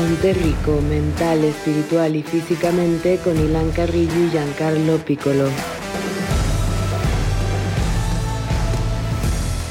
Ponte rico mental, espiritual y físicamente con Ilan Carrillo y Giancarlo Piccolo.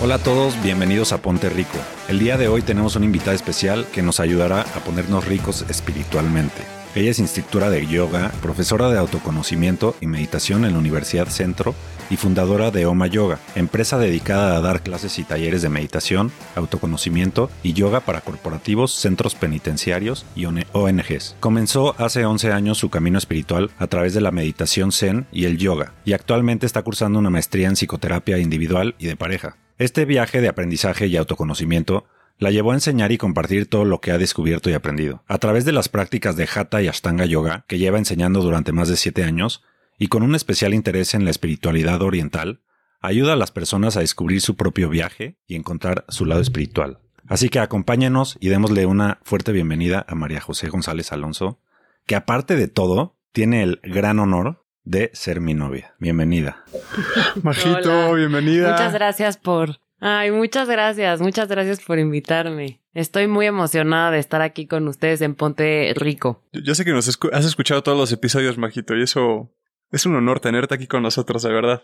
Hola a todos, bienvenidos a Ponte Rico. El día de hoy tenemos una invitada especial que nos ayudará a ponernos ricos espiritualmente. Ella es instructora de yoga, profesora de autoconocimiento y meditación en la Universidad Centro y fundadora de Oma Yoga, empresa dedicada a dar clases y talleres de meditación, autoconocimiento y yoga para corporativos, centros penitenciarios y ONGs. Comenzó hace 11 años su camino espiritual a través de la meditación zen y el yoga, y actualmente está cursando una maestría en psicoterapia individual y de pareja. Este viaje de aprendizaje y autoconocimiento la llevó a enseñar y compartir todo lo que ha descubierto y aprendido. A través de las prácticas de Hatha y Ashtanga Yoga, que lleva enseñando durante más de siete años, y con un especial interés en la espiritualidad oriental, ayuda a las personas a descubrir su propio viaje y encontrar su lado espiritual. Así que acompáñenos y démosle una fuerte bienvenida a María José González Alonso, que aparte de todo, tiene el gran honor de ser mi novia. Bienvenida. Majito, bienvenida. Muchas gracias por Ay, muchas gracias, muchas gracias por invitarme. Estoy muy emocionada de estar aquí con ustedes en Ponte Rico. Yo, sé que nos has escuchado todos los episodios, Majito, y eso es un honor tenerte aquí con nosotros, de verdad.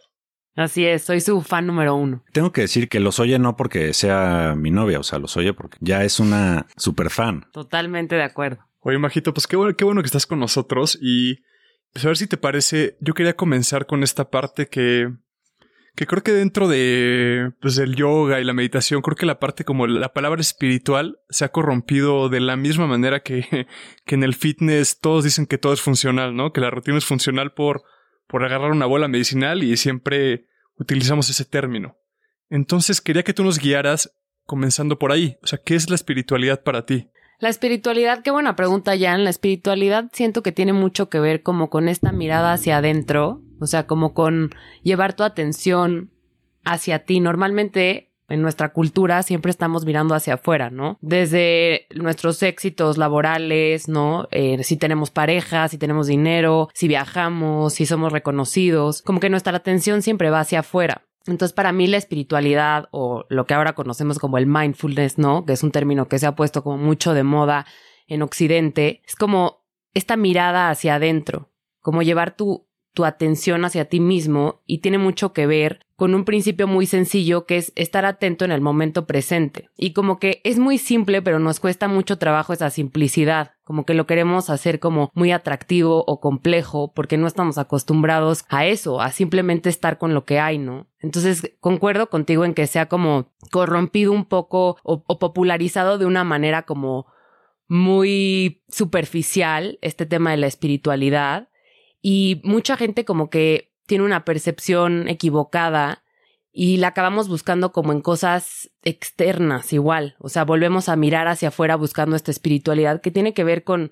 Así es, soy su fan número uno. Tengo que decir que los oye no porque sea mi novia, o sea, los oye porque ya es una super fan. Totalmente de acuerdo. Oye, Majito, pues qué bueno, qué bueno que estás con nosotros y pues a ver si te parece, yo quería comenzar con esta parte que que creo que dentro de pues el yoga y la meditación, creo que la parte como la palabra espiritual se ha corrompido de la misma manera que, que en el fitness todos dicen que todo es funcional, ¿no? Que la rutina es funcional por, por agarrar una bola medicinal y siempre utilizamos ese término. Entonces quería que tú nos guiaras comenzando por ahí. O sea, ¿qué es la espiritualidad para ti? La espiritualidad, qué buena pregunta, Jan. La espiritualidad siento que tiene mucho que ver como con esta mirada hacia adentro o sea, como con llevar tu atención hacia ti. Normalmente en nuestra cultura siempre estamos mirando hacia afuera, ¿no? Desde nuestros éxitos laborales, ¿no? Eh, si tenemos pareja, si tenemos dinero, si viajamos, si somos reconocidos, como que nuestra atención siempre va hacia afuera. Entonces, para mí la espiritualidad o lo que ahora conocemos como el mindfulness, ¿no? Que es un término que se ha puesto como mucho de moda en Occidente, es como esta mirada hacia adentro, como llevar tu tu atención hacia ti mismo y tiene mucho que ver con un principio muy sencillo que es estar atento en el momento presente. Y como que es muy simple, pero nos cuesta mucho trabajo esa simplicidad, como que lo queremos hacer como muy atractivo o complejo porque no estamos acostumbrados a eso, a simplemente estar con lo que hay, ¿no? Entonces, concuerdo contigo en que sea como corrompido un poco o, o popularizado de una manera como muy superficial este tema de la espiritualidad y mucha gente como que tiene una percepción equivocada y la acabamos buscando como en cosas externas igual, o sea, volvemos a mirar hacia afuera buscando esta espiritualidad que tiene que ver con,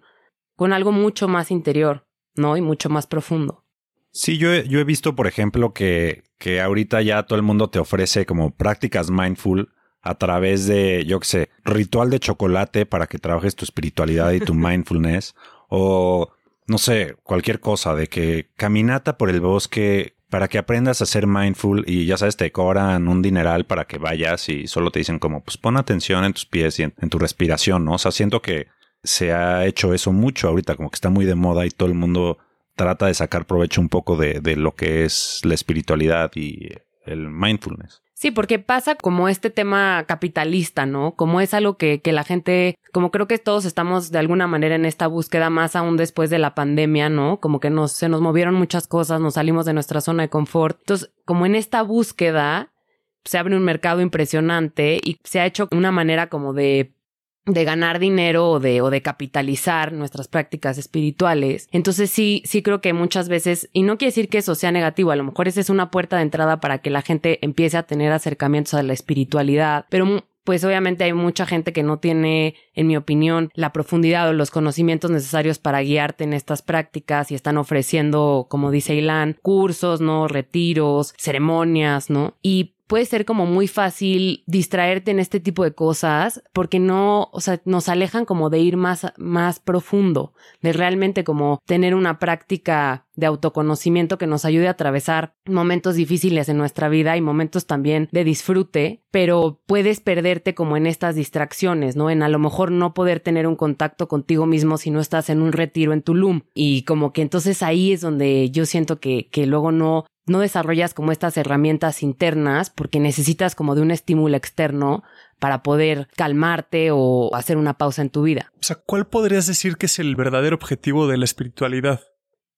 con algo mucho más interior, ¿no? Y mucho más profundo. Sí, yo he, yo he visto, por ejemplo, que, que ahorita ya todo el mundo te ofrece como prácticas mindful a través de, yo qué sé, ritual de chocolate para que trabajes tu espiritualidad y tu mindfulness, o no sé, cualquier cosa, de que caminata por el bosque para que aprendas a ser mindful y ya sabes, te cobran un dineral para que vayas y solo te dicen como, pues pon atención en tus pies y en, tu respiración, ¿no? O sea, siento que se ha hecho eso mucho ahorita, como que está muy de moda y todo el mundo trata de sacar provecho un poco de, de lo que es la espiritualidad y el mindfulness. Sí, porque pasa como este tema capitalista, ¿no? Como es algo que, que la gente, como creo que todos estamos de alguna manera en esta búsqueda más aún después de la pandemia, ¿no? Como que nos, se nos movieron muchas cosas, nos salimos de nuestra zona de confort. Entonces, como en esta búsqueda, se abre un mercado impresionante y se ha hecho una manera como de de ganar dinero o de, o de capitalizar nuestras prácticas espirituales. Entonces sí, sí creo que muchas veces, y no quiere decir que eso sea negativo, a lo mejor esa es una puerta de entrada para que la gente empiece a tener acercamientos a la espiritualidad, pero pues obviamente hay mucha gente que no tiene, en mi opinión, la profundidad o los conocimientos necesarios para guiarte en estas prácticas y están ofreciendo, como dice Ilan, cursos, ¿no? Retiros, ceremonias, ¿no? Y puede ser como muy fácil distraerte en este tipo de cosas porque no, o sea, nos alejan como de ir más, más profundo, de realmente como tener una práctica de autoconocimiento que nos ayude a atravesar momentos difíciles en nuestra vida y momentos también de disfrute, pero puedes perderte como en estas distracciones, ¿no? En a lo mejor no poder tener un contacto contigo mismo si no estás en un retiro en Tulum y como que entonces ahí es donde yo siento que, que luego no no desarrollas como estas herramientas internas porque necesitas como de un estímulo externo para poder calmarte o hacer una pausa en tu vida. O sea, ¿cuál podrías decir que es el verdadero objetivo de la espiritualidad?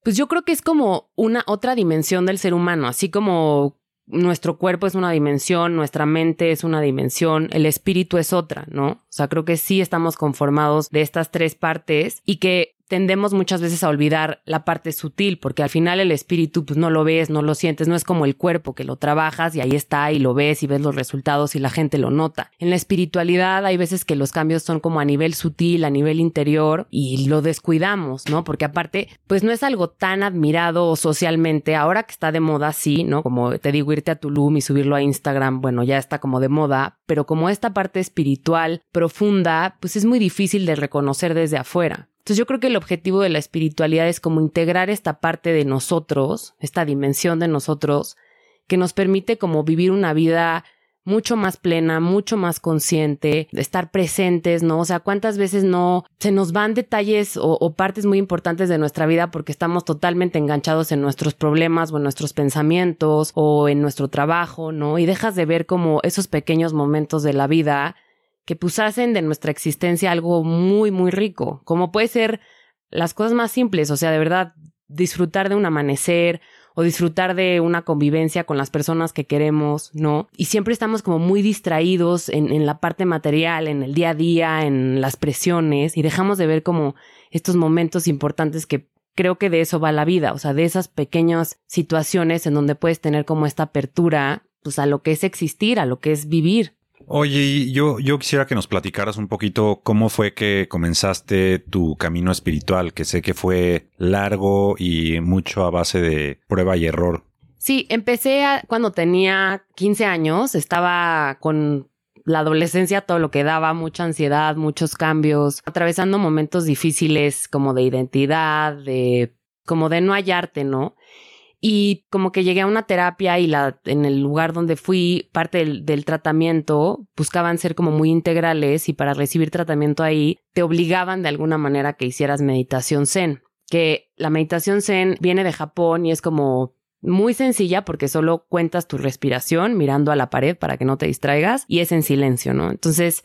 Pues yo creo que es como una otra dimensión del ser humano, así como nuestro cuerpo es una dimensión, nuestra mente es una dimensión, el espíritu es otra, ¿no? O sea, creo que sí estamos conformados de estas tres partes y que tendemos muchas veces a olvidar la parte sutil, porque al final el espíritu pues no lo ves, no lo sientes, no es como el cuerpo que lo trabajas y ahí está y lo ves y ves los resultados y la gente lo nota. En la espiritualidad hay veces que los cambios son como a nivel sutil, a nivel interior y lo descuidamos, ¿no? Porque aparte pues no es algo tan admirado socialmente, ahora que está de moda sí, ¿no? Como te digo, irte a Tulum y subirlo a Instagram, bueno, ya está como de moda, pero como esta parte espiritual profunda, pues es muy difícil de reconocer desde afuera. Entonces yo creo que el objetivo de la espiritualidad es como integrar esta parte de nosotros, esta dimensión de nosotros, que nos permite como vivir una vida mucho más plena, mucho más consciente, estar presentes, ¿no? O sea, cuántas veces no se nos van detalles o, o, partes muy importantes de nuestra vida porque estamos totalmente enganchados en nuestros problemas o en nuestros pensamientos o en nuestro trabajo, ¿no? Y dejas de ver como esos pequeños momentos de la vida que pues hacen de nuestra existencia algo muy, muy rico, como puede ser las cosas más simples, o sea, de verdad, disfrutar de un amanecer o disfrutar de una convivencia con las personas que queremos, ¿no? Y siempre estamos como muy distraídos en, en la parte material, en el día a día, en las presiones y dejamos de ver como estos momentos importantes que creo que de eso va la vida, o sea, de esas pequeñas situaciones en donde puedes tener como esta apertura, pues a lo que es existir, a lo que es vivir. Oye, yo, yo quisiera que nos platicaras un poquito cómo fue que comenzaste tu camino espiritual, que sé que fue largo y mucho a base de prueba y error. Sí, empecé cuando tenía 15 años, estaba con la adolescencia todo lo que daba, mucha ansiedad, muchos cambios, atravesando momentos difíciles como de identidad, de como de no hallarte, ¿no? Y como que llegué a una terapia y la, en el lugar donde fui, parte del, tratamiento, buscaban ser como muy integrales y para recibir tratamiento ahí te obligaban de alguna manera que hicieras meditación zen. Que la meditación zen viene de Japón y es como muy sencilla porque solo cuentas tu respiración mirando a la pared para que no te distraigas y es en silencio, ¿no? Entonces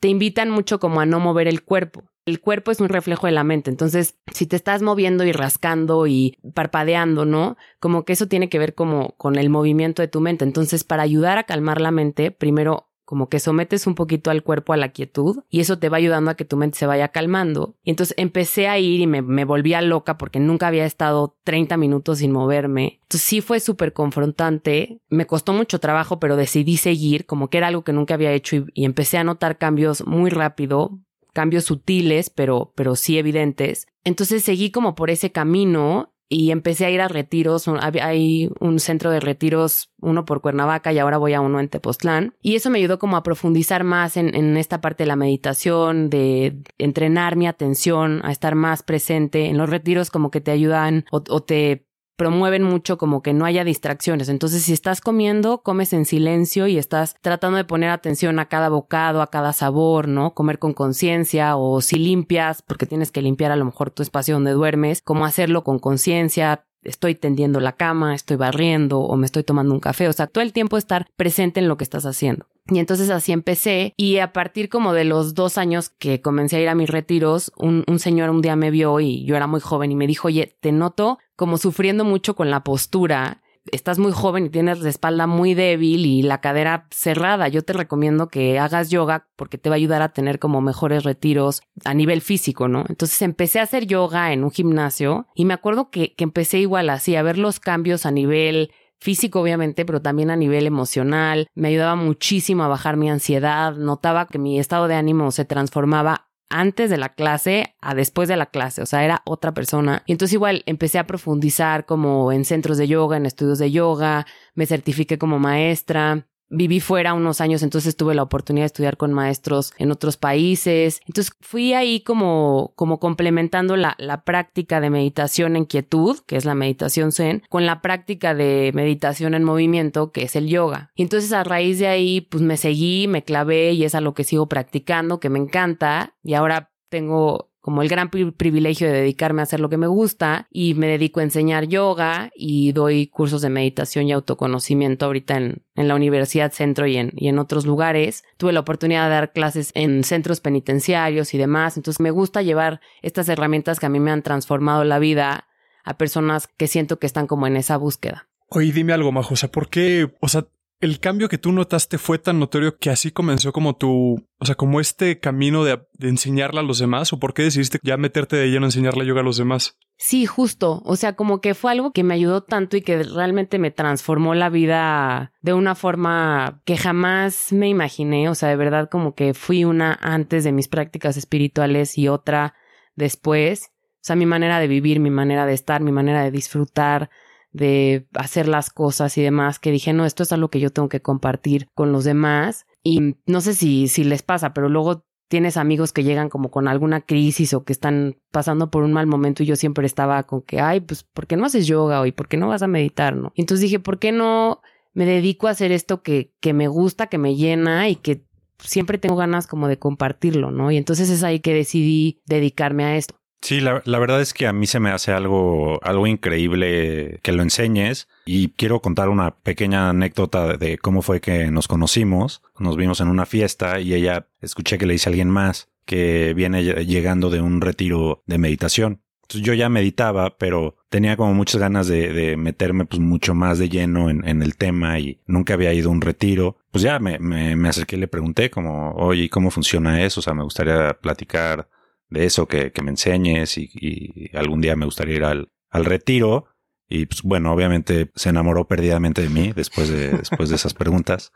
te invitan mucho como a no mover el cuerpo. El cuerpo es un reflejo de la mente, entonces si te estás moviendo y rascando y parpadeando, ¿no? Como que eso tiene que ver como con el movimiento de tu mente. Entonces, para ayudar a calmar la mente, primero como que sometes un poquito al cuerpo a la quietud y eso te va ayudando a que tu mente se vaya calmando. Y entonces empecé a ir y me, volvía loca porque nunca había estado 30 minutos sin moverme. Entonces sí fue súper confrontante, me costó mucho trabajo, pero decidí seguir como que era algo que nunca había hecho y empecé a notar cambios muy rápido, cambios sutiles, pero, pero sí evidentes. Entonces seguí como por ese camino y empecé a ir a retiros. Hay un centro de retiros, uno por Cuernavaca y ahora voy a uno en Tepoztlán. Y eso me ayudó como a profundizar más en, en, esta parte de la meditación, de entrenar mi atención, a estar más presente. En los retiros como que te ayudan o, o te promueven mucho como que no haya distracciones. Entonces, si estás comiendo, comes en silencio y estás tratando de poner atención a cada bocado, a cada sabor, ¿no? Comer con conciencia o si limpias, porque tienes que limpiar a lo mejor tu espacio donde duermes, cómo hacerlo con conciencia, estoy tendiendo la cama, estoy barriendo o me estoy tomando un café. O sea, todo el tiempo estar presente en lo que estás haciendo. Y entonces así empecé y a partir como de los dos años que comencé a ir a mis retiros, un, un, señor un día me vio y yo era muy joven y me dijo, oye, te noto como sufriendo mucho con la postura. Estás muy joven y tienes la espalda muy débil y la cadera cerrada. Yo te recomiendo que hagas yoga porque te va a ayudar a tener como mejores retiros a nivel físico, ¿no? Entonces empecé a hacer yoga en un gimnasio y me acuerdo que, que empecé igual así a ver los cambios a nivel físico obviamente, pero también a nivel emocional. Me ayudaba muchísimo a bajar mi ansiedad. Notaba que mi estado de ánimo se transformaba antes de la clase a después de la clase, o sea, era otra persona. Y entonces igual empecé a profundizar como en centros de yoga, en estudios de yoga, me certifiqué como maestra, viví fuera unos años, entonces tuve la oportunidad de estudiar con maestros en otros países. Entonces fui ahí como, como complementando la, la práctica de meditación en quietud, que es la meditación zen, con la práctica de meditación en movimiento, que es el yoga. Y entonces a raíz de ahí, pues me seguí, me clavé y es a lo que sigo practicando, que me encanta. Y ahora tengo como el gran privilegio de dedicarme a hacer lo que me gusta y me dedico a enseñar yoga y doy cursos de meditación y autoconocimiento ahorita en, en la Universidad Centro y en, y en otros lugares. Tuve la oportunidad de dar clases en centros penitenciarios y demás, entonces me gusta llevar estas herramientas que a mí me han transformado la vida a personas que siento que están como en esa búsqueda. Oye, dime algo, Majo, o sea, ¿por qué, o sea, el cambio que tú notaste fue tan notorio que así comenzó como tu, o sea, como este camino de, enseñarla a los demás? ¿O por qué decidiste ya meterte de lleno a enseñarle yoga a los demás? Sí, justo. O sea, como que fue algo que me ayudó tanto y que realmente me transformó la vida de una forma que jamás me imaginé. O sea, de verdad como que fui una antes de mis prácticas espirituales y otra después. O sea, mi manera de vivir, mi manera de estar, mi manera de disfrutar, de hacer las cosas y demás, que dije, no, esto es algo que yo tengo que compartir con los demás. Y no sé si, si les pasa, pero luego tienes amigos que llegan como con alguna crisis o que están pasando por un mal momento y yo siempre estaba con que, ay, pues, ¿por qué no haces yoga hoy? ¿Por qué no vas a meditar? ¿no? Entonces dije, ¿por qué no me dedico a hacer esto que, que me gusta, que me llena y que siempre tengo ganas como de compartirlo, ¿no? Y entonces es ahí que decidí dedicarme a esto. Sí, la, verdad es que a mí se me hace algo, algo increíble que lo enseñes y quiero contar una pequeña anécdota de cómo fue que nos conocimos. Nos vimos en una fiesta y ella escuché que le dice a alguien más que viene llegando de un retiro de meditación. Entonces yo ya meditaba, pero tenía como muchas ganas de, de meterme pues mucho más de lleno en, en, el tema y nunca había ido a un retiro. Pues ya me, me, me acerqué y le pregunté como, oye, ¿cómo funciona eso? O sea, me gustaría platicar de eso, que, que me enseñes y, y, algún día me gustaría ir al, al retiro. Y pues bueno, obviamente se enamoró perdidamente de mí después de, después de esas preguntas.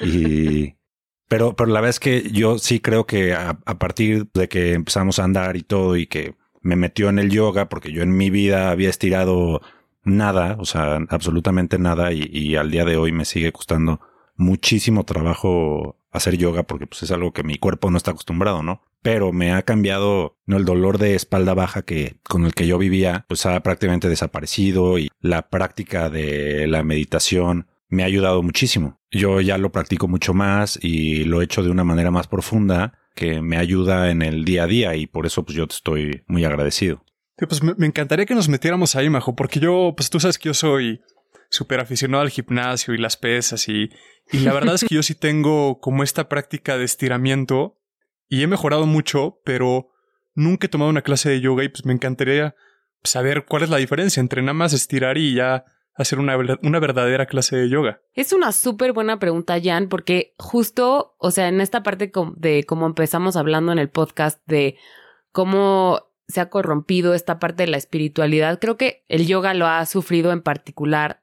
Y, pero, pero la verdad es que yo sí creo que a, a, partir de que empezamos a andar y todo y que me metió en el yoga, porque yo en mi vida había estirado nada, o sea, absolutamente nada, y, y al día de hoy me sigue costando muchísimo trabajo hacer yoga porque pues es algo que mi cuerpo no está acostumbrado, ¿no? Pero me ha cambiado, ¿no? El dolor de espalda baja que con el que yo vivía, pues ha prácticamente desaparecido y la práctica de la meditación me ha ayudado muchísimo. Yo ya lo practico mucho más y lo he hecho de una manera más profunda que me ayuda en el día a día y por eso pues yo te estoy muy agradecido. Pues me, me encantaría que nos metiéramos ahí, Majo, porque yo, pues tú sabes que yo soy súper aficionado al gimnasio y las pesas y, y la verdad es que yo sí tengo como esta práctica de estiramiento y he mejorado mucho, pero nunca he tomado una clase de yoga y pues me encantaría saber cuál es la diferencia entre nada más estirar y ya hacer una, una verdadera clase de yoga. Es una súper buena pregunta, Jan, porque justo, o sea, en esta parte de cómo empezamos hablando en el podcast de cómo se ha corrompido esta parte de la espiritualidad, creo que el yoga lo ha sufrido en particular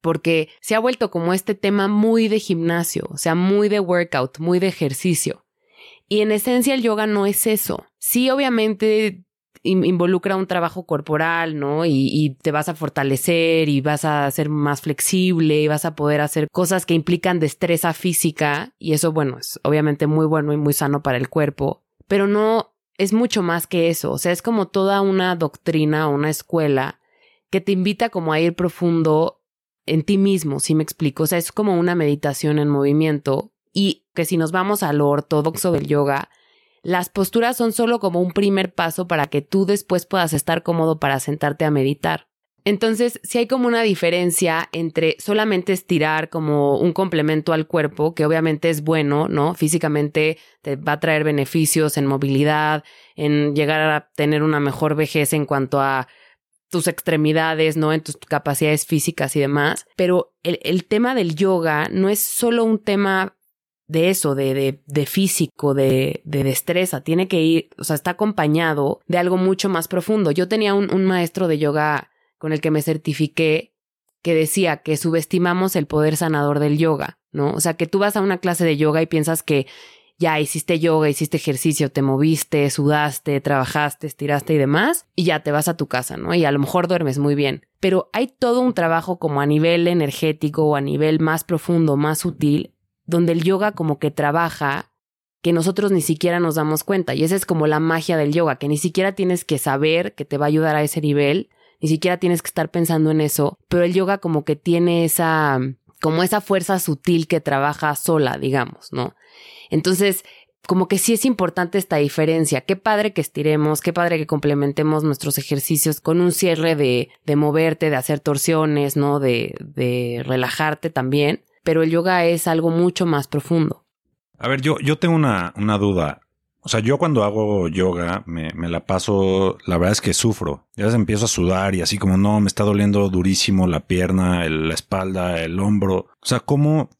porque se ha vuelto como este tema muy de gimnasio, o sea, muy de workout, muy de ejercicio. Y en esencia el yoga no es eso. Sí, obviamente involucra un trabajo corporal, ¿no? Y, te vas a fortalecer y vas a ser más flexible y vas a poder hacer cosas que implican destreza física y eso, bueno, es obviamente muy bueno y muy sano para el cuerpo, pero no es mucho más que eso, o sea, es como toda una doctrina una escuela que te invita como a ir profundo en ti mismo, si me explico. O sea, es como una meditación en movimiento y que si nos vamos a lo ortodoxo del yoga, las posturas son solo como un primer paso para que tú después puedas estar cómodo para sentarte a meditar. Entonces, si hay como una diferencia entre solamente estirar como un complemento al cuerpo, que obviamente es bueno, ¿no? Físicamente te va a traer beneficios en movilidad, en llegar a tener una mejor vejez en cuanto a tus extremidades, ¿no? En tus capacidades físicas y demás. Pero el, el tema del yoga no es solo un tema de eso, de, de, de físico, de, de, destreza. Tiene que ir, o sea, está acompañado de algo mucho más profundo. Yo tenía un, un maestro de yoga con el que me certifiqué que decía que subestimamos el poder sanador del yoga, ¿no? O sea, que tú vas a una clase de yoga y piensas que ya hiciste yoga, hiciste ejercicio, te moviste, sudaste, trabajaste, estiraste y demás, y ya te vas a tu casa, ¿no? Y a lo mejor duermes muy bien. Pero hay todo un trabajo como a nivel energético o a nivel más profundo, más sutil, donde el yoga como que trabaja que nosotros ni siquiera nos damos cuenta. Y esa es como la magia del yoga, que ni siquiera tienes que saber que te va a ayudar a ese nivel, ni siquiera tienes que estar pensando en eso, pero el yoga como que tiene esa, como esa fuerza sutil que trabaja sola, digamos, ¿no? Entonces, como que sí es importante esta diferencia. Qué padre que estiremos, qué padre que complementemos nuestros ejercicios con un cierre de, de moverte, de hacer torsiones, ¿no? De, de relajarte también. Pero el yoga es algo mucho más profundo. A ver, yo, yo tengo una, una duda. O sea, yo cuando hago yoga me, me, la paso, la verdad es que sufro. Ya empiezo a sudar y así como no, me está doliendo durísimo la pierna, la espalda, el hombro. O sea, ¿cómo,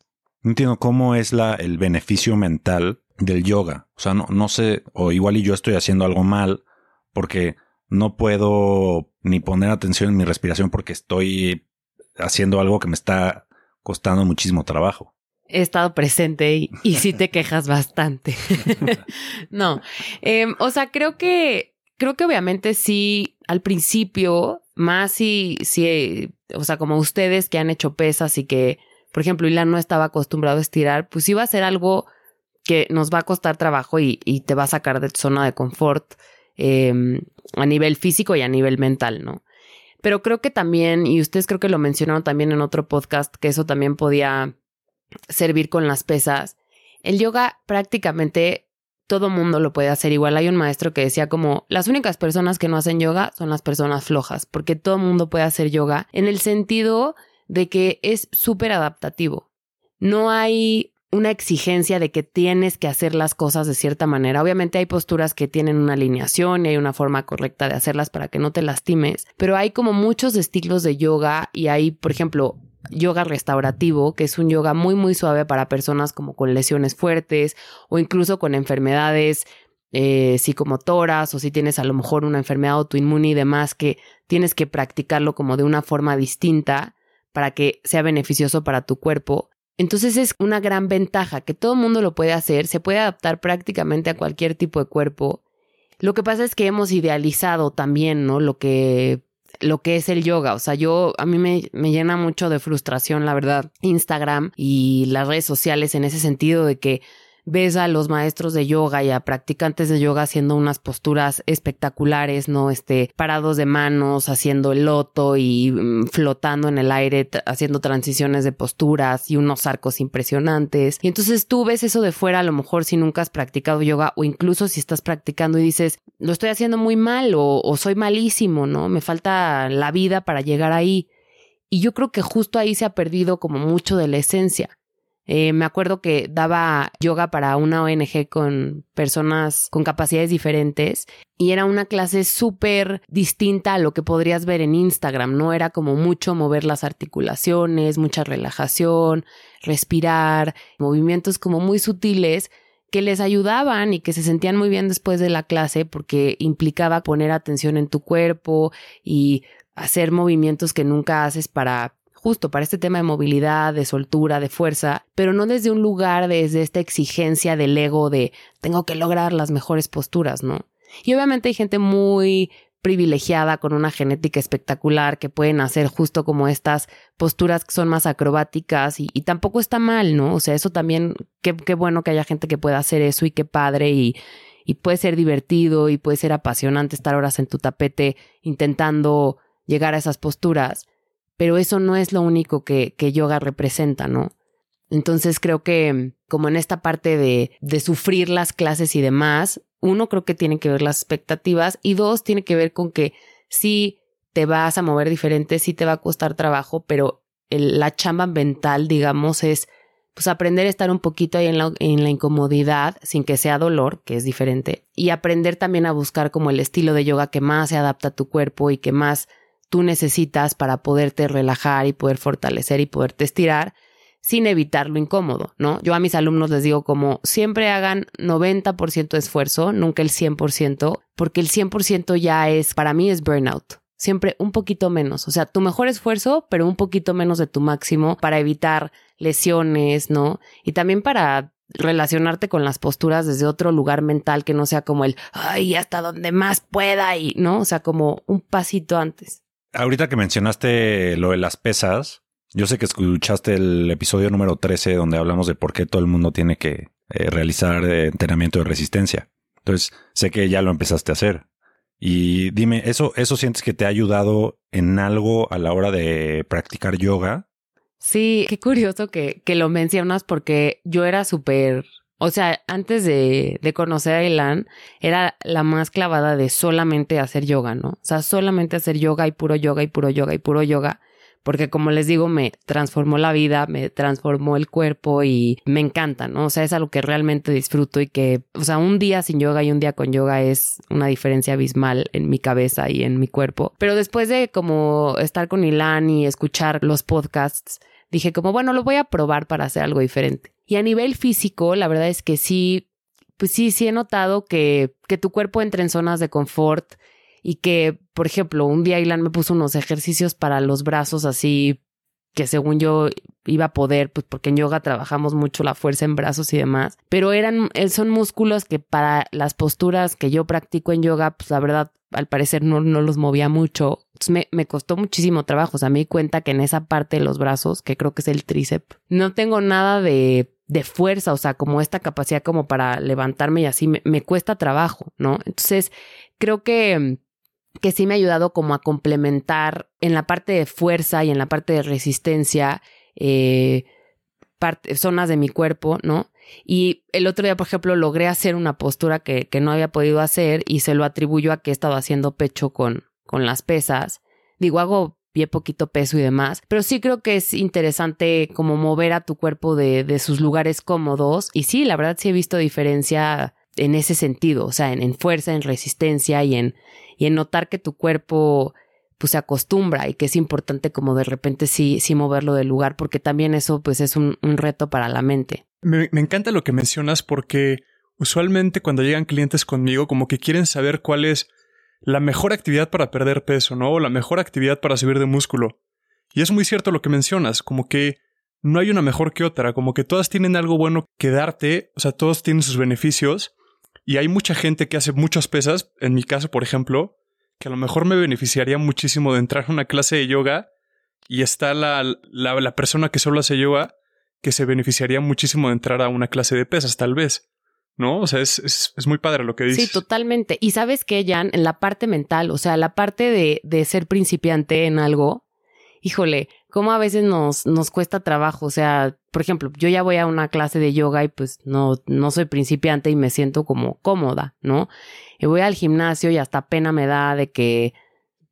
no entiendo cómo es la, el beneficio mental del yoga. O sea, no, no sé, o igual y yo estoy haciendo algo mal porque no puedo ni poner atención en mi respiración porque estoy haciendo algo que me está costando muchísimo trabajo. He estado presente y, sí te quejas bastante. no, eh, o sea, creo que, creo que obviamente sí, al principio, más si, si, o sea, como ustedes que han hecho pesas y que por ejemplo, Ilan no estaba acostumbrado a estirar, pues iba a ser algo que nos va a costar trabajo y, te va a sacar de tu zona de confort em, a nivel físico y a nivel mental, ¿no? Pero creo que también, y ustedes creo que lo mencionaron también en otro podcast, que eso también podía servir con las pesas. El yoga prácticamente todo mundo lo puede hacer. Igual hay un maestro que decía como las únicas personas que no hacen yoga son las personas flojas, porque todo mundo puede hacer yoga en el sentido de que es súper adaptativo. No hay una exigencia de que tienes que hacer las cosas de cierta manera. Obviamente hay posturas que tienen una alineación y hay una forma correcta de hacerlas para que no te lastimes, pero hay como muchos estilos de yoga y hay, por ejemplo, yoga restaurativo, que es un yoga muy muy suave para personas como con lesiones fuertes o incluso con enfermedades eh, psicomotoras o si tienes a lo mejor una enfermedad autoinmune y demás que tienes que practicarlo como de una forma distinta para que sea beneficioso para tu cuerpo. Entonces es una gran ventaja que todo el mundo lo puede hacer, se puede adaptar prácticamente a cualquier tipo de cuerpo. Lo que pasa es que hemos idealizado también, ¿no? Lo que lo que es el yoga. O sea, yo a mí me, me, llena mucho de frustración, la verdad, Instagram y las redes sociales en ese sentido de que ves a los maestros de yoga y a practicantes de yoga haciendo unas posturas espectaculares, ¿no? Este, parados de manos, haciendo el loto y mm, flotando en el aire, haciendo transiciones de posturas y unos arcos impresionantes. Y entonces tú ves eso de fuera, a lo mejor si nunca has practicado yoga o incluso si estás practicando y dices, lo estoy haciendo muy mal o, o soy malísimo, ¿no? Me falta la vida para llegar ahí. Y yo creo que justo ahí se ha perdido como mucho de la esencia. Eh, me acuerdo que daba yoga para una ONG con personas con capacidades diferentes y era una clase súper distinta a lo que podrías ver en Instagram, ¿no? Era como mucho mover las articulaciones, mucha relajación, respirar, movimientos como muy sutiles que les ayudaban y que se sentían muy bien después de la clase porque implicaba poner atención en tu cuerpo y hacer movimientos que nunca haces para justo para este tema de movilidad, de soltura, de fuerza, pero no desde un lugar, desde esta exigencia del ego de tengo que lograr las mejores posturas, ¿no? Y obviamente hay gente muy privilegiada con una genética espectacular que pueden hacer justo como estas posturas que son más acrobáticas y, tampoco está mal, ¿no? O sea, eso también, qué, qué, bueno que haya gente que pueda hacer eso y qué padre y, y puede ser divertido y puede ser apasionante estar horas en tu tapete intentando llegar a esas posturas pero eso no es lo único que, yoga representa, ¿no? Entonces creo que como en esta parte de, de sufrir las clases y demás, uno creo que tiene que ver las expectativas y dos tiene que ver con que sí te vas a mover diferente, sí te va a costar trabajo, pero la chamba mental, digamos, es pues aprender a estar un poquito ahí en la, en la incomodidad sin que sea dolor, que es diferente, y aprender también a buscar como el estilo de yoga que más se adapta a tu cuerpo y que más tú necesitas para poderte relajar y poder fortalecer y poderte estirar sin evitar lo incómodo, ¿no? Yo a mis alumnos les digo como siempre hagan 90% de esfuerzo, nunca el 100%, porque el 100% ya es, para mí es burnout. Siempre un poquito menos, o sea, tu mejor esfuerzo, pero un poquito menos de tu máximo para evitar lesiones, ¿no? Y también para relacionarte con las posturas desde otro lugar mental que no sea como el, ay, hasta donde más pueda y, ¿no? O sea, como un pasito antes. Ahorita que mencionaste lo de las pesas, yo sé que escuchaste el episodio número 13 donde hablamos de por qué todo el mundo tiene que eh, realizar eh, entrenamiento de resistencia. Entonces, sé que ya lo empezaste a hacer. Y dime, ¿eso, ¿eso sientes que te ha ayudado en algo a la hora de practicar yoga? Sí, qué curioso que, que lo mencionas porque yo era súper, o sea, antes de, conocer a Ilan, era la más clavada de solamente hacer yoga, ¿no? O sea, solamente hacer yoga y puro yoga y puro yoga y puro yoga porque como les digo, me transformó la vida, me transformó el cuerpo y me encanta, ¿no? O sea, es algo que realmente disfruto y que, o sea, un día sin yoga y un día con yoga es una diferencia abismal en mi cabeza y en mi cuerpo. Pero después de como estar con Ilan y escuchar los podcasts, dije como, bueno, lo voy a probar para hacer algo diferente. Y a nivel físico, la verdad es que sí, pues sí, sí he notado que, que tu cuerpo entra en zonas de confort, y que, por ejemplo, un día Ilan me puso unos ejercicios para los brazos así que según yo iba a poder, pues porque en yoga trabajamos mucho la fuerza en brazos y demás, pero eran, eh, son músculos que para las posturas que yo practico en yoga, pues la verdad, al parecer no, no los movía mucho. Entonces me, me costó muchísimo trabajo. O sea, me di cuenta que en esa parte de los brazos, que creo que es el tríceps, no tengo nada de, de fuerza, o sea, como esta capacidad como para levantarme y así, me, cuesta trabajo, ¿no? Entonces, creo que que sí me ha ayudado como a complementar en la parte de fuerza y en la parte de resistencia eh, zonas de mi cuerpo, ¿no? Y el otro día, por ejemplo, logré hacer una postura que, que, no había podido hacer y se lo atribuyo a que he estado haciendo pecho con, con las pesas. Digo, hago pie poquito peso y demás, pero sí creo que es interesante como mover a tu cuerpo de, de sus lugares cómodos. Y sí, la verdad sí he visto diferencia en ese sentido, o sea, en, fuerza, en resistencia y en, y en notar que tu cuerpo pues se acostumbra y que es importante como de repente sí, sí moverlo del lugar, porque también eso pues es un, reto para la mente. Me, me, encanta lo que mencionas porque usualmente cuando llegan clientes conmigo como que quieren saber cuál es la mejor actividad para perder peso, ¿no? O la mejor actividad para subir de músculo. Y es muy cierto lo que mencionas, como que no hay una mejor que otra, como que todas tienen algo bueno que darte, o sea, todos tienen sus beneficios y hay mucha gente que hace muchas pesas, en mi caso, por ejemplo, que a lo mejor me beneficiaría muchísimo de entrar a una clase de yoga y está la, la, persona que solo hace yoga que se beneficiaría muchísimo de entrar a una clase de pesas, tal vez. ¿No? O sea, es, es, es muy padre lo que dices. Sí, totalmente. Y sabes que, Jan, en la parte mental, o sea, la parte de, de ser principiante en algo, híjole, cómo a veces nos, nos cuesta trabajo. O sea, por ejemplo, yo ya voy a una clase de yoga y pues no, no soy principiante y me siento como cómoda, ¿no? Y voy al gimnasio y hasta pena me da de que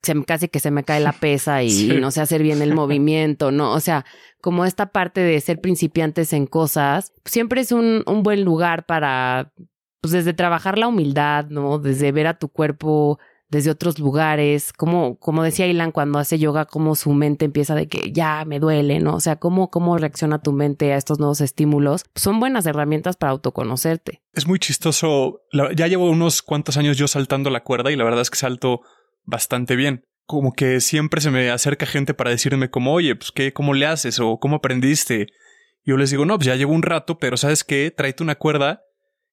se, casi que se me cae la pesa y, no sé hacer bien el movimiento, ¿no? O sea, como esta parte de ser principiantes en cosas, siempre es un, un buen lugar para, pues desde trabajar la humildad, ¿no? Desde ver a tu cuerpo desde otros lugares, como, como decía Ilan cuando hace yoga, como su mente empieza de que ya me duele, ¿no? O sea, cómo, cómo reacciona tu mente a estos nuevos estímulos. Son buenas herramientas para autoconocerte. Es muy chistoso. Ya llevo unos cuantos años yo saltando la cuerda y la verdad es que salto bastante bien. Como que siempre se me acerca gente para decirme como, oye, pues qué, cómo le haces o cómo aprendiste. Y yo les digo, no, pues ya llevo un rato, pero ¿sabes qué? Tráete una cuerda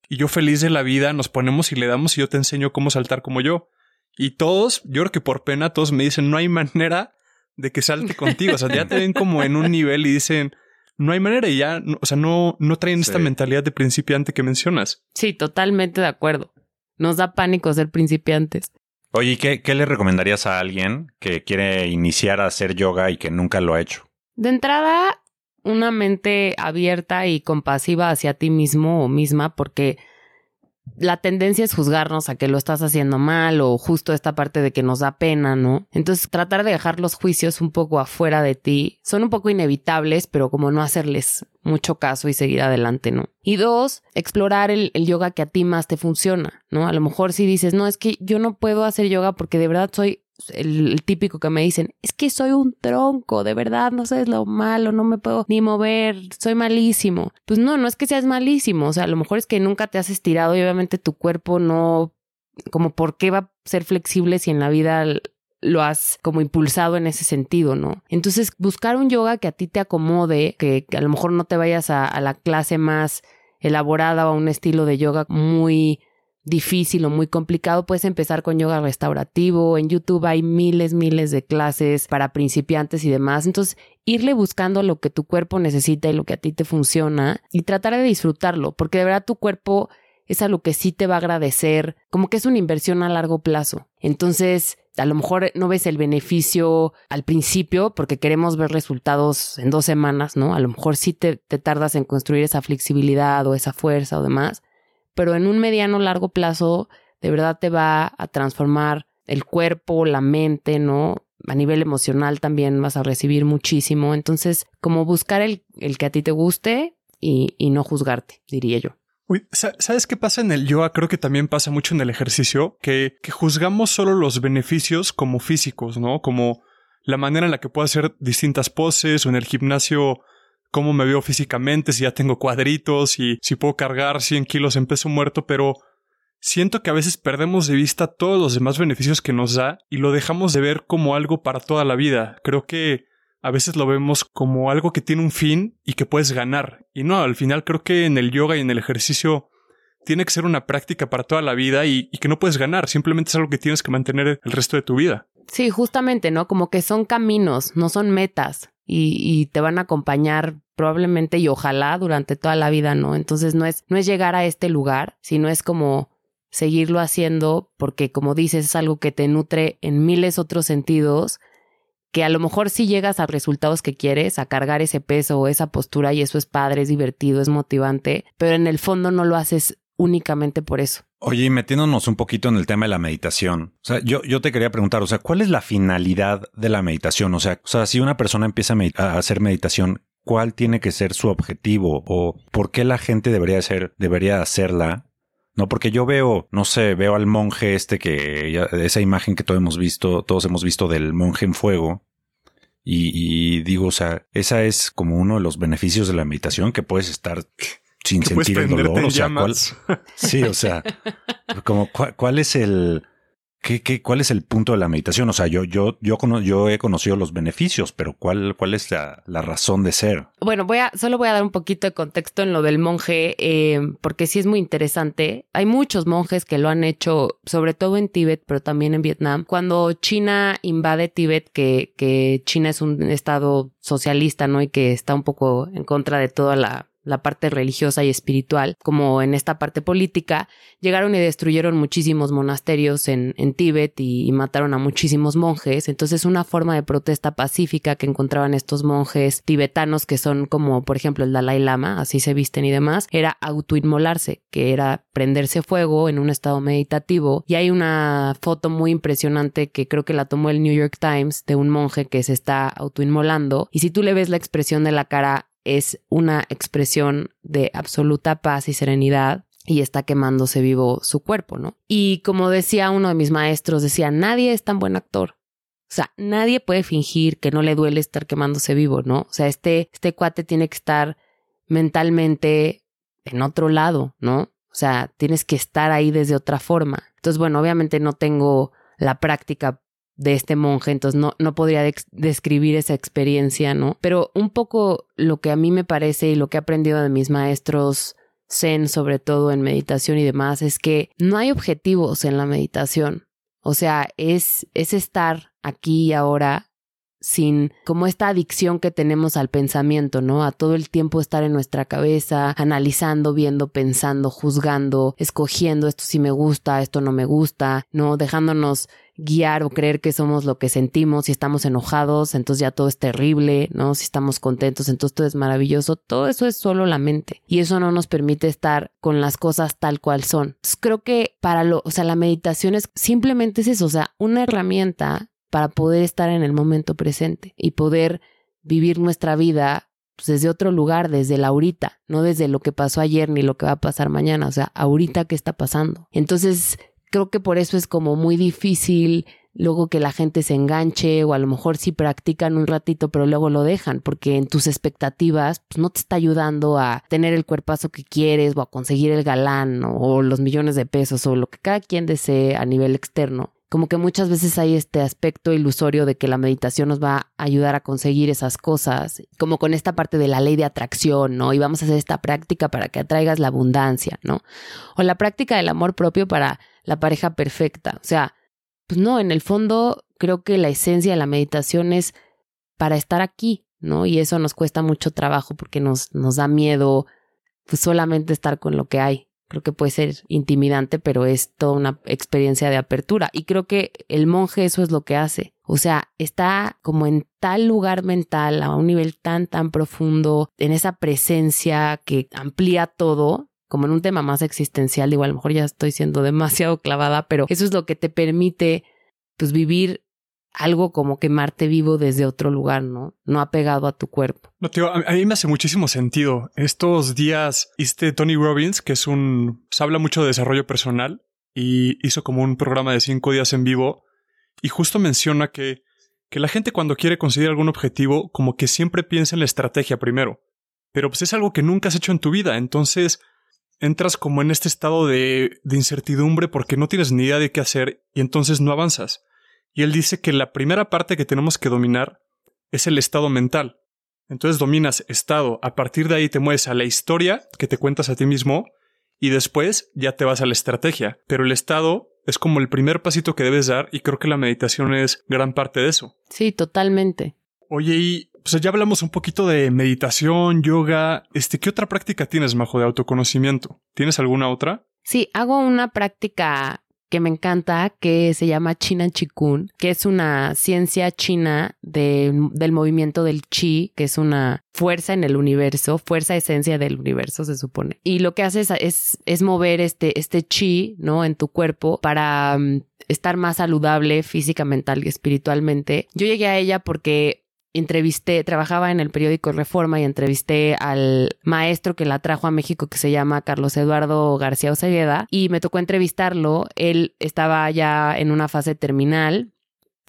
y yo feliz de la vida nos ponemos y le damos y yo te enseño cómo saltar como yo. Y todos, yo creo que por pena, todos me dicen, no hay manera de que salte contigo. O sea, ya te ven como en un nivel y dicen, no hay manera y ya, o sea, no, no traen esta mentalidad de principiante que mencionas. Sí, totalmente de acuerdo. Nos da pánico ser principiantes. Oye, ¿qué, ¿qué le recomendarías a alguien que quiere iniciar a hacer yoga y que nunca lo ha hecho? De entrada, una mente abierta y compasiva hacia ti mismo o misma, porque la tendencia es juzgarnos a que lo estás haciendo mal o justo esta parte de que nos da pena, ¿no? Entonces tratar de dejar los juicios un poco afuera de ti son un poco inevitables, pero como no hacerles mucho caso y seguir adelante, ¿no? Y dos, explorar el, yoga que a ti más te funciona, ¿no? A lo mejor si dices, no, es que yo no puedo hacer yoga porque de verdad soy el, típico que me dicen, es que soy un tronco, de verdad, no sabes lo malo, no me puedo ni mover, soy malísimo. Pues no, no es que seas malísimo, o sea, a lo mejor es que nunca te has estirado y obviamente tu cuerpo no, como por qué va a ser flexible si en la vida lo has como impulsado en ese sentido, ¿no? Entonces, buscar un yoga que a ti te acomode, que, a lo mejor no te vayas a, a la clase más elaborada o un estilo de yoga muy difícil o muy complicado, puedes empezar con yoga restaurativo. En YouTube hay miles, miles de clases para principiantes y demás. Entonces, irle buscando lo que tu cuerpo necesita y lo que a ti te funciona y tratar de disfrutarlo, porque de verdad tu cuerpo es algo que sí te va a agradecer, como que es una inversión a largo plazo. Entonces, a lo mejor no ves el beneficio al principio porque queremos ver resultados en dos semanas, ¿no? A lo mejor sí te tardas en construir esa flexibilidad o esa fuerza o demás, pero en un mediano largo plazo de verdad te va a transformar el cuerpo, la mente, ¿no? A nivel emocional también vas a recibir muchísimo. Entonces, como buscar el, el que a ti te guste y, y no juzgarte, diría yo. Uy, ¿sabes qué pasa en el yoga? Creo que también pasa mucho en el ejercicio, que, que juzgamos solo los beneficios como físicos, ¿no? Como la manera en la que puedo hacer distintas poses o en el gimnasio cómo me veo físicamente, si ya tengo cuadritos y si puedo cargar 100 kilos en peso muerto, pero siento que a veces perdemos de vista todos los demás beneficios que nos da y lo dejamos de ver como algo para toda la vida. Creo que a veces lo vemos como algo que tiene un fin y que puedes ganar. Y no, al final creo que en el yoga y en el ejercicio tiene que ser una práctica para toda la vida y, que no puedes ganar, simplemente es algo que tienes que mantener el resto de tu vida. Sí, justamente, ¿no? Como que son caminos, no son metas y te van a acompañar probablemente y ojalá durante toda la vida, ¿no? Entonces no es, no es llegar a este lugar, sino es como seguirlo haciendo porque como dices es algo que te nutre en miles otros sentidos que a lo mejor sí llegas a resultados que quieres, a cargar ese peso o esa postura y eso es padre, es divertido, es motivante, pero en el fondo no lo haces únicamente por eso. Oye, y metiéndonos un poquito en el tema de la meditación, o sea, yo, yo te quería preguntar, o sea, ¿cuál es la finalidad de la meditación? O sea, o sea si una persona empieza a, a hacer meditación, cuál tiene que ser su objetivo o por qué la gente debería ser, debería hacerla. No, porque yo veo, no sé, veo al monje este que ya, esa imagen que todos hemos visto, todos hemos visto del monje en fuego. Y, y digo, o sea, esa es como uno de los beneficios de la meditación que puedes estar sin sentir el dolor. O sea, ¿cuál, sí, o sea, como cuál, cuál es el, ¿Qué, qué, cuál es el punto de la meditación? O sea, yo, yo, yo, yo he conocido los beneficios, pero ¿cuál, cuál es la, razón de ser? Bueno, voy a, solo voy a dar un poquito de contexto en lo del monje, eh, porque sí es muy interesante. Hay muchos monjes que lo han hecho, sobre todo en Tíbet, pero también en Vietnam. Cuando China invade Tíbet, que, que China es un estado socialista, ¿no? Y que está un poco en contra de toda la la parte religiosa y espiritual, como en esta parte política, llegaron y destruyeron muchísimos monasterios en, en Tíbet y, y, mataron a muchísimos monjes. Entonces, una forma de protesta pacífica que encontraban estos monjes tibetanos, que son como, por ejemplo, el Dalai Lama, así se visten y demás, era autoinmolarse, que era prenderse fuego en un estado meditativo. Y hay una foto muy impresionante que creo que la tomó el New York Times de un monje que se está autoinmolando. Y si tú le ves la expresión de la cara, es una expresión de absoluta paz y serenidad y está quemándose vivo su cuerpo, ¿no? Y como decía uno de mis maestros, decía, nadie es tan buen actor. O sea, nadie puede fingir que no le duele estar quemándose vivo, ¿no? O sea, este, este cuate tiene que estar mentalmente en otro lado, ¿no? O sea, tienes que estar ahí desde otra forma. Entonces, bueno, obviamente no tengo la práctica de este monje, entonces no, no podría describir esa experiencia, ¿no? Pero un poco lo que a mí me parece y lo que he aprendido de mis maestros zen, sobre todo en meditación y demás, es que no hay objetivos en la meditación. O sea, es, es estar aquí y ahora sin como esta adicción que tenemos al pensamiento, ¿no? A todo el tiempo estar en nuestra cabeza, analizando, viendo, pensando, juzgando, escogiendo esto sí me gusta, esto no me gusta, ¿no? Dejándonos guiar o creer que somos lo que sentimos, si estamos enojados, entonces ya todo es terrible, ¿no? Si estamos contentos, entonces todo es maravilloso, todo eso es solo la mente y eso no nos permite estar con las cosas tal cual son. Creo que para lo, o sea, la meditación es simplemente es eso, o sea, una herramienta para poder estar en el momento presente y poder vivir nuestra vida pues, desde otro lugar, desde la ahorita, no desde lo que pasó ayer ni lo que va a pasar mañana, o sea, ahorita qué está pasando. Entonces, creo que por eso es como muy difícil luego que la gente se enganche o a lo mejor sí practican un ratito pero luego lo dejan porque en tus expectativas pues, no te está ayudando a tener el cuerpazo que quieres o a conseguir el galán o los millones de pesos o lo que cada quien desee a nivel externo como que muchas veces hay este aspecto ilusorio de que la meditación nos va a ayudar a conseguir esas cosas, como con esta parte de la ley de atracción, ¿no? Y vamos a hacer esta práctica para que atraigas la abundancia, ¿no? O la práctica del amor propio para la pareja perfecta. O sea, pues no, en el fondo creo que la esencia de la meditación es para estar aquí, ¿no? Y eso nos cuesta mucho trabajo porque nos, nos da miedo pues solamente estar con lo que hay. Creo que puede ser intimidante, pero es toda una experiencia de apertura. Y creo que el monje eso es lo que hace. O sea, está como en tal lugar mental, a un nivel tan, tan profundo, en esa presencia que amplía todo, como en un tema más existencial. Igual a lo mejor ya estoy siendo demasiado clavada, pero eso es lo que te permite pues vivir algo como quemarte vivo desde otro lugar, ¿no? No apegado a tu cuerpo. No, tío, a, mí me hace muchísimo sentido. Estos días, este Tony Robbins, que es un... se habla mucho de desarrollo personal y hizo como un programa de cinco días en vivo y justo menciona que, que la gente cuando quiere conseguir algún objetivo como que siempre piensa en la estrategia primero. Pero pues es algo que nunca has hecho en tu vida, entonces entras como en este estado de, de incertidumbre porque no tienes ni idea de qué hacer y entonces no avanzas. Y él dice que la primera parte que tenemos que dominar es el estado mental. Entonces dominas estado, a partir de ahí te mueves a la historia que te cuentas a ti mismo y después ya te vas a la estrategia. Pero el estado es como el primer pasito que debes dar y creo que la meditación es gran parte de eso. Sí, totalmente. Oye, y pues ya hablamos un poquito de meditación, yoga. Este, ¿qué otra práctica tienes, Majo, de autoconocimiento? ¿Tienes alguna otra? Sí, hago una práctica que me encanta, que se llama China Chikun, que es una ciencia china del movimiento del chi, que es una fuerza en el universo, fuerza esencia del universo, se supone. Y lo que hace es, es, mover este, este chi, ¿no? En tu cuerpo para mm, estar más saludable física, mental y espiritualmente. Yo llegué a ella porque entrevisté, trabajaba en el periódico Reforma y entrevisté al maestro que la trajo a México que se llama Carlos Eduardo García Osegueda y me tocó entrevistarlo. Él estaba ya en una fase terminal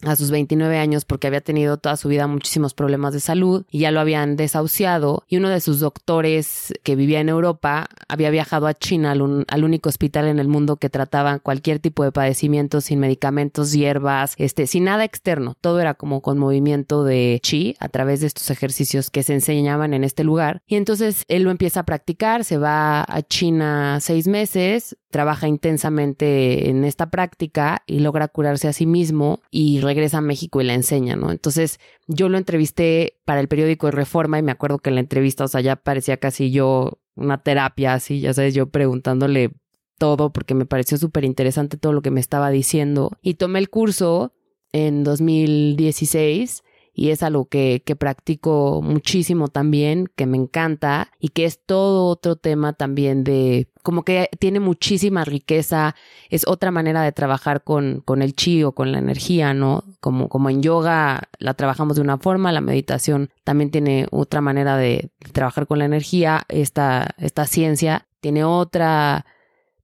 a sus 29 años porque había tenido toda su vida muchísimos problemas de salud y ya lo habían desahuciado. Y uno de sus doctores que vivía en Europa había viajado a China al, único hospital en el mundo que trataba cualquier tipo de padecimiento sin medicamentos, hierbas, este, sin nada externo, todo era como con movimiento de chi a través de estos ejercicios que se enseñaban en este lugar. Y entonces él lo empieza a practicar, se va a China seis meses, trabaja intensamente en esta práctica y logra curarse a sí mismo y regresa a México y la enseña, ¿no? Entonces yo lo entrevisté para el periódico Reforma y me acuerdo que en la entrevista, o sea, ya parecía casi yo una terapia así, ya sabes, yo preguntándole todo porque me pareció súper interesante todo lo que me estaba diciendo y tomé el curso en 2016 y es algo que, que practico muchísimo también, que me encanta y que es todo otro tema también de como que tiene muchísima riqueza, es otra manera de trabajar con, con el chi o con la energía, ¿no? Como, como en yoga la trabajamos de una forma, la meditación también tiene otra manera de, trabajar con la energía, esta, esta ciencia tiene otra,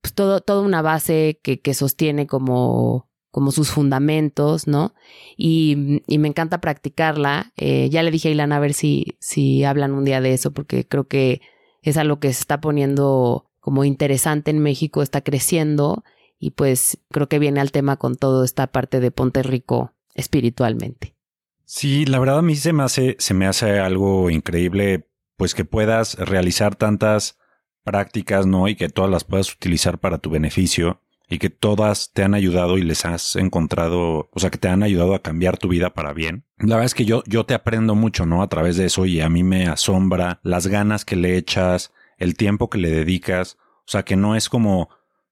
pues todo, toda una base que, que sostiene como como sus fundamentos, ¿no? Y, y me encanta practicarla. Eh, ya le dije a Ilana a ver si, si hablan un día de eso, porque creo que es algo que se está poniendo como interesante en México, está creciendo y pues creo que viene al tema con toda esta parte de Ponte Rico espiritualmente. Sí, la verdad a mí se me hace, se me hace algo increíble, pues que puedas realizar tantas prácticas, ¿no? Y que todas las puedas utilizar para tu beneficio y que todas te han ayudado y les has encontrado, o sea, que te han ayudado a cambiar tu vida para bien. La verdad es que yo, yo te aprendo mucho, ¿no? A través de eso y a mí me asombra las ganas que le echas, el tiempo que le dedicas, o sea, que no es como,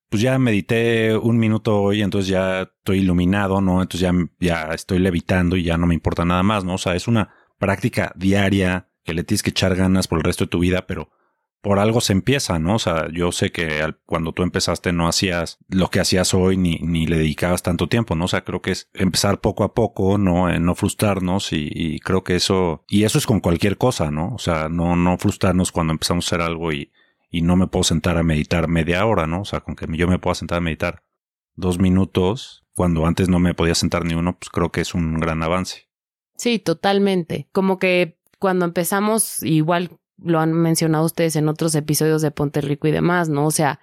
pues ya medité un minuto hoy, entonces ya estoy iluminado, ¿no? Entonces ya, ya estoy levitando y ya no me importa nada más, ¿no? O sea, es una práctica diaria que le tienes que echar ganas por el resto de tu vida, pero por algo se empieza, ¿no? O sea, yo sé que cuando tú empezaste no hacías lo que hacías hoy ni, ni le dedicabas tanto tiempo, ¿no? O sea, creo que es empezar poco a poco, ¿no? En no frustrarnos y, creo que eso, y eso es con cualquier cosa, ¿no? O sea, no, no frustrarnos cuando empezamos a hacer algo y, y no me puedo sentar a meditar media hora, ¿no? O sea, con que yo me pueda sentar a meditar dos minutos, cuando antes no me podía sentar ni uno, pues creo que es un gran avance. Sí, totalmente. Como que cuando empezamos, igual lo han mencionado ustedes en otros episodios de Ponte Rico y demás, ¿no? O sea,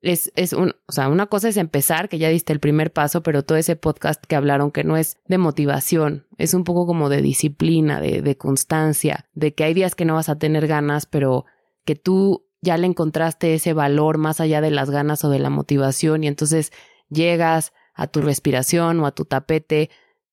es, es un, o sea, una cosa es empezar, que ya diste el primer paso, pero todo ese podcast que hablaron que no es de motivación, es un poco como de disciplina, de, de constancia, de que hay días que no vas a tener ganas, pero que tú ya le encontraste ese valor más allá de las ganas o de la motivación y entonces llegas a tu respiración o a tu tapete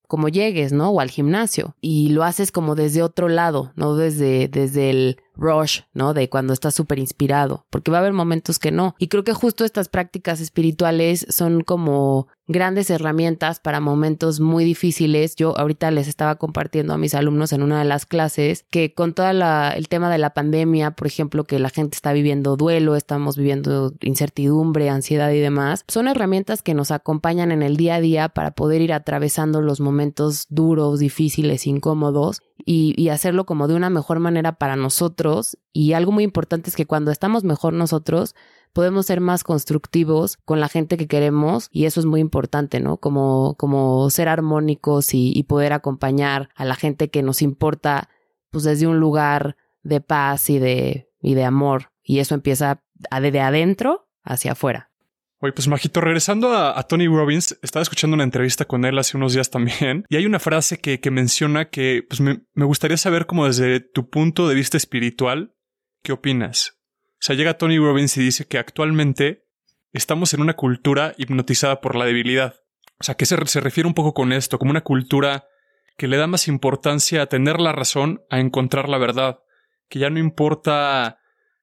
como llegues, ¿no? O al gimnasio. Y lo haces como desde otro lado, no desde, desde el rush, ¿no? De cuando estás súper inspirado, porque va a haber momentos que no. Y creo que justo estas prácticas espirituales son como grandes herramientas para momentos muy difíciles. Yo ahorita les estaba compartiendo a mis alumnos en una de las clases que con todo el tema de la pandemia, por ejemplo, que la gente está viviendo duelo, estamos viviendo incertidumbre, ansiedad y demás, son herramientas que nos acompañan en el día a día para poder ir atravesando los momentos duros, difíciles, incómodos y, y hacerlo como de una mejor manera para nosotros. Y algo muy importante es que cuando estamos mejor nosotros, podemos ser más constructivos con la gente que queremos y eso es muy importante, ¿no? Como, como ser armónicos y, poder acompañar a la gente que nos importa, pues desde un lugar de paz y de, y de amor. Y eso empieza de adentro hacia afuera. Oye, pues Majito, regresando a, Tony Robbins, estaba escuchando una entrevista con él hace unos días también, y hay una frase que, que menciona que pues me, me, gustaría saber como desde tu punto de vista espiritual, ¿qué opinas? Sea, llega Tony Robbins y dice que actualmente estamos en una cultura hipnotizada por la debilidad. O sea, ¿qué se, se refiere un poco con esto? Como una cultura que le da más importancia a tener la razón, a encontrar la verdad. Que ya no importa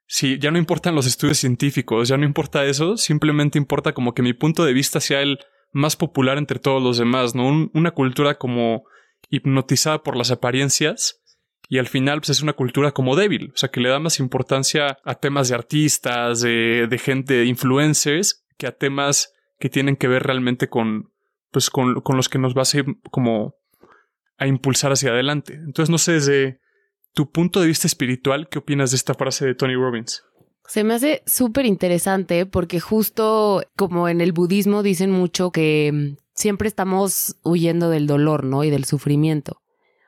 si ya no importan los estudios científicos, ya no importa eso, simplemente importa como que mi punto de vista sea el más popular entre todos los demás, ¿no? una cultura como hipnotizada por las apariencias y al final pues es una cultura como débil, o sea que le da más importancia a temas de artistas, de, gente, de influencers, que a temas que tienen que ver realmente con, pues con, con los que nos va a ser como a impulsar hacia adelante. Entonces no sé desde tu punto de vista espiritual, ¿qué opinas de esta frase de Tony Robbins? Se me hace súper interesante porque justo como en el budismo dicen mucho que mm, siempre estamos huyendo del dolor, ¿no? Y del sufrimiento.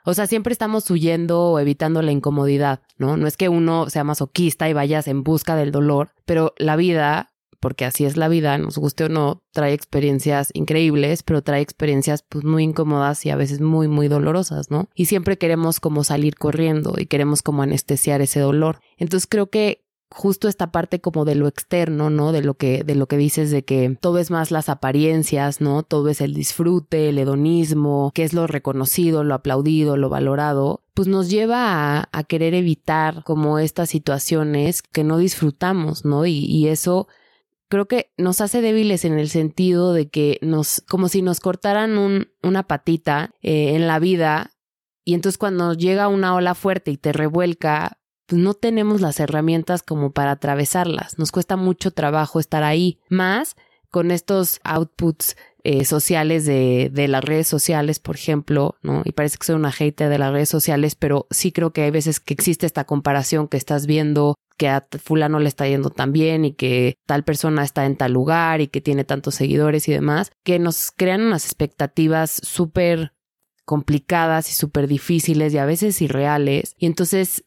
O sea, siempre estamos huyendo o evitando la incomodidad, ¿no? No es que uno sea masoquista y vayas en busca del dolor, pero la vida, porque así es la vida, nos guste o no, trae experiencias increíbles, pero trae experiencias pues muy incómodas y a veces muy, muy dolorosas, ¿no? Y siempre queremos como salir corriendo y queremos como anestesiar ese dolor. Entonces creo que justo esta parte como de lo externo, ¿no? De lo que, de lo que dices de que todo es más las apariencias, ¿no? Todo es el disfrute, el hedonismo, que es lo reconocido, lo aplaudido, lo valorado, pues nos lleva a, a querer evitar como estas situaciones que no disfrutamos, ¿no? Y, y eso creo que nos hace débiles en el sentido de que nos, como si nos cortaran un, una patita eh, en la vida y entonces cuando llega una ola fuerte y te revuelca, pues no tenemos las herramientas como para atravesarlas. Nos cuesta mucho trabajo estar ahí. Más con estos outputs eh, sociales de, de, las redes sociales, por ejemplo, ¿no? Y parece que soy una hater de las redes sociales, pero sí creo que hay veces que existe esta comparación que estás viendo que a fulano le está yendo tan bien y que tal persona está en tal lugar y que tiene tantos seguidores y demás, que nos crean unas expectativas súper complicadas y súper difíciles y a veces irreales. Y entonces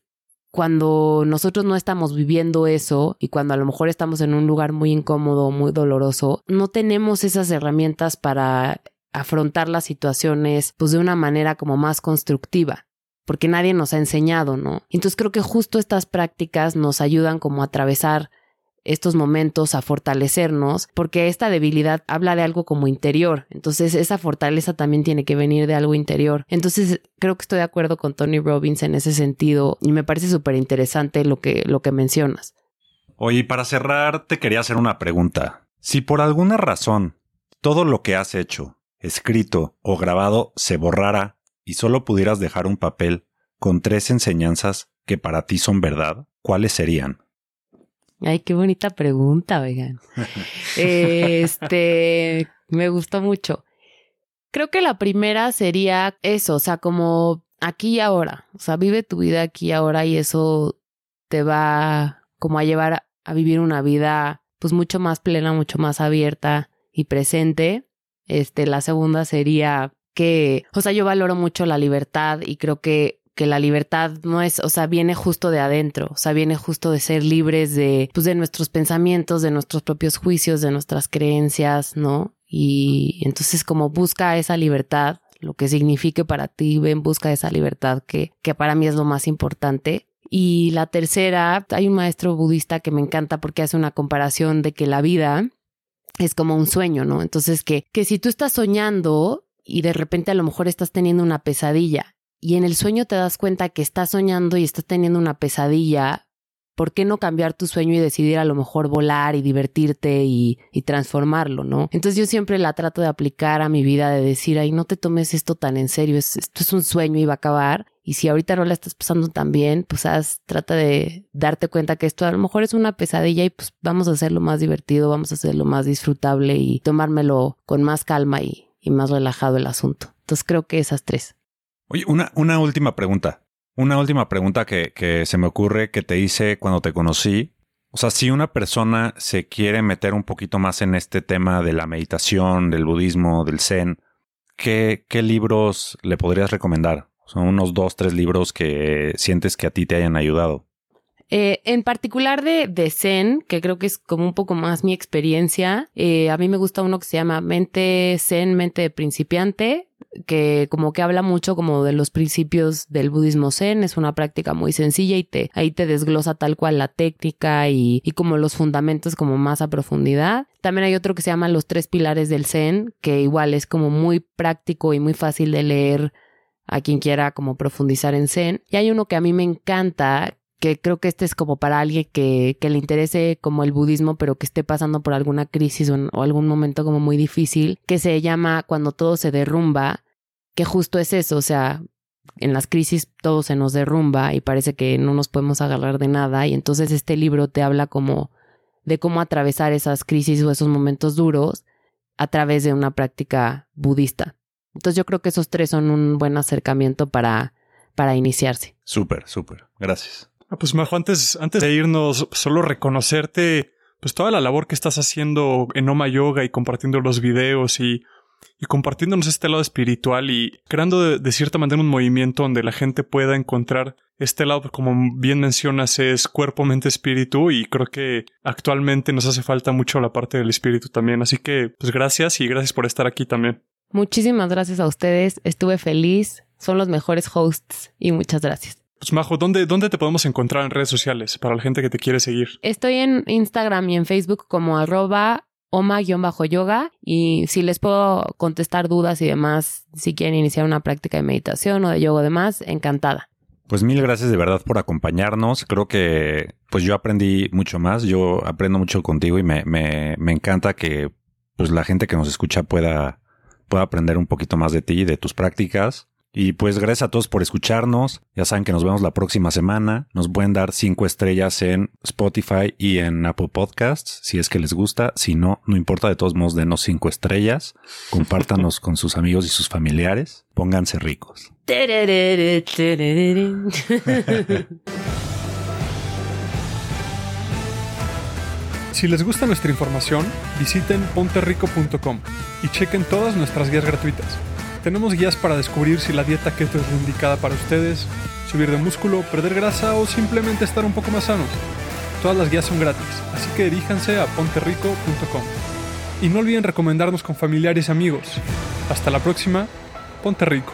cuando nosotros no estamos viviendo eso y cuando a lo mejor estamos en un lugar muy incómodo, muy doloroso, no tenemos esas herramientas para afrontar las situaciones pues de una manera como más constructiva porque nadie nos ha enseñado, ¿no? Entonces creo que justo estas prácticas nos ayudan como a atravesar estos momentos a fortalecernos, porque esta debilidad habla de algo como interior, entonces esa fortaleza también tiene que venir de algo interior. Entonces creo que estoy de acuerdo con Tony Robbins en ese sentido y me parece súper interesante lo que, lo que mencionas. Oye, para cerrar, te quería hacer una pregunta. Si por alguna razón todo lo que has hecho, escrito o grabado se borrara y solo pudieras dejar un papel con tres enseñanzas que para ti son verdad, ¿cuáles serían? Ay, qué bonita pregunta, vegan. este, me gustó mucho. Creo que la primera sería eso, o sea, como aquí y ahora. O sea, vive tu vida aquí y ahora y eso te va como a llevar a vivir una vida pues mucho más plena, mucho más abierta y presente. Este, la segunda sería que, o sea, yo valoro mucho la libertad y creo que que la libertad no es, o sea, viene justo de adentro, o sea, viene justo de ser libres de, pues, de nuestros pensamientos, de nuestros propios juicios, de nuestras creencias, ¿no? Y entonces como busca esa libertad, lo que signifique para ti, ven, busca esa libertad que, que para mí es lo más importante. Y la tercera, hay un maestro budista que me encanta porque hace una comparación de que la vida es como un sueño, ¿no? Entonces que, que si tú estás soñando y de repente a lo mejor estás teniendo una pesadilla y en el sueño te das cuenta que estás soñando y estás teniendo una pesadilla, ¿por qué no cambiar tu sueño y decidir a lo mejor volar y divertirte y, y, transformarlo, ¿no? Entonces yo siempre la trato de aplicar a mi vida, de decir, ay, no te tomes esto tan en serio, es, esto es un sueño y va a acabar. Y si ahorita no la estás pasando tan bien, pues haz, trata de darte cuenta que esto a lo mejor es una pesadilla y pues vamos a hacerlo más divertido, vamos a hacerlo más disfrutable y tomármelo con más calma y, y más relajado el asunto. Entonces creo que esas tres. Oye, una, una última pregunta. Una última pregunta que, que se me ocurre que te hice cuando te conocí. O sea, si una persona se quiere meter un poquito más en este tema de la meditación, del budismo, del zen, ¿qué, qué libros le podrías recomendar? Son unos dos, tres libros que sientes que a ti te hayan ayudado. Eh, en particular de, Zen, que creo que es como un poco más mi experiencia, eh, a mí me gusta uno que se llama Mente Zen, Mente de Principiante, que como que habla mucho como de los principios del budismo zen, es una práctica muy sencilla y te, ahí te desglosa tal cual la técnica y, y como los fundamentos como más a profundidad. También hay otro que se llama Los tres pilares del zen, que igual es como muy práctico y muy fácil de leer a quien quiera como profundizar en zen. Y hay uno que a mí me encanta, que creo que este es como para alguien que, que le interese como el budismo, pero que esté pasando por alguna crisis o, algún momento como muy difícil, que se llama Cuando todo se derrumba, que justo es eso, o sea, en las crisis todo se nos derrumba y parece que no nos podemos agarrar de nada y entonces este libro te habla como de cómo atravesar esas crisis o esos momentos duros a través de una práctica budista. Entonces yo creo que esos tres son un buen acercamiento para, para iniciarse. Súper, súper. Gracias. Ah, pues Majo, antes, antes de irnos, solo reconocerte pues toda la labor que estás haciendo en Oma Yoga y compartiendo los videos y, y compartiéndonos este lado espiritual y creando de, de, cierta manera un movimiento donde la gente pueda encontrar este lado, como bien mencionas, es cuerpo, mente, espíritu y creo que actualmente nos hace falta mucho la parte del espíritu también. Así que pues gracias y gracias por estar aquí también. Muchísimas gracias a ustedes, estuve feliz, son los mejores hosts y muchas gracias. Pues Majo, ¿dónde, ¿dónde te podemos encontrar en redes sociales para la gente que te quiere seguir? Estoy en Instagram y en Facebook como arroba oma-yoga y si les puedo contestar dudas y demás, si quieren iniciar una práctica de meditación o de yoga o demás, encantada. Pues mil gracias de verdad por acompañarnos. Creo que pues yo aprendí mucho más. Yo aprendo mucho contigo y me, me, me encanta que pues la gente que nos escucha pueda, pueda aprender un poquito más de ti y de tus prácticas. Y pues gracias a todos por escucharnos. Ya saben que nos vemos la próxima semana. Nos pueden dar cinco estrellas en Spotify y en Apple Podcasts si es que les gusta. Si no, no importa, de todos modos, denos cinco estrellas. Compártanos con sus amigos y sus familiares. Pónganse ricos. Si les gusta nuestra información, visiten ponterrico.com y chequen todas nuestras guías gratuitas. Tenemos guías para descubrir si la dieta keto es la indicada para ustedes, subir de músculo, perder grasa o simplemente estar un poco más sanos. Todas las guías son gratis, así que diríjanse a ponterrico.com. Y no olviden recomendarnos con familiares y amigos. Hasta la próxima, Ponte Rico.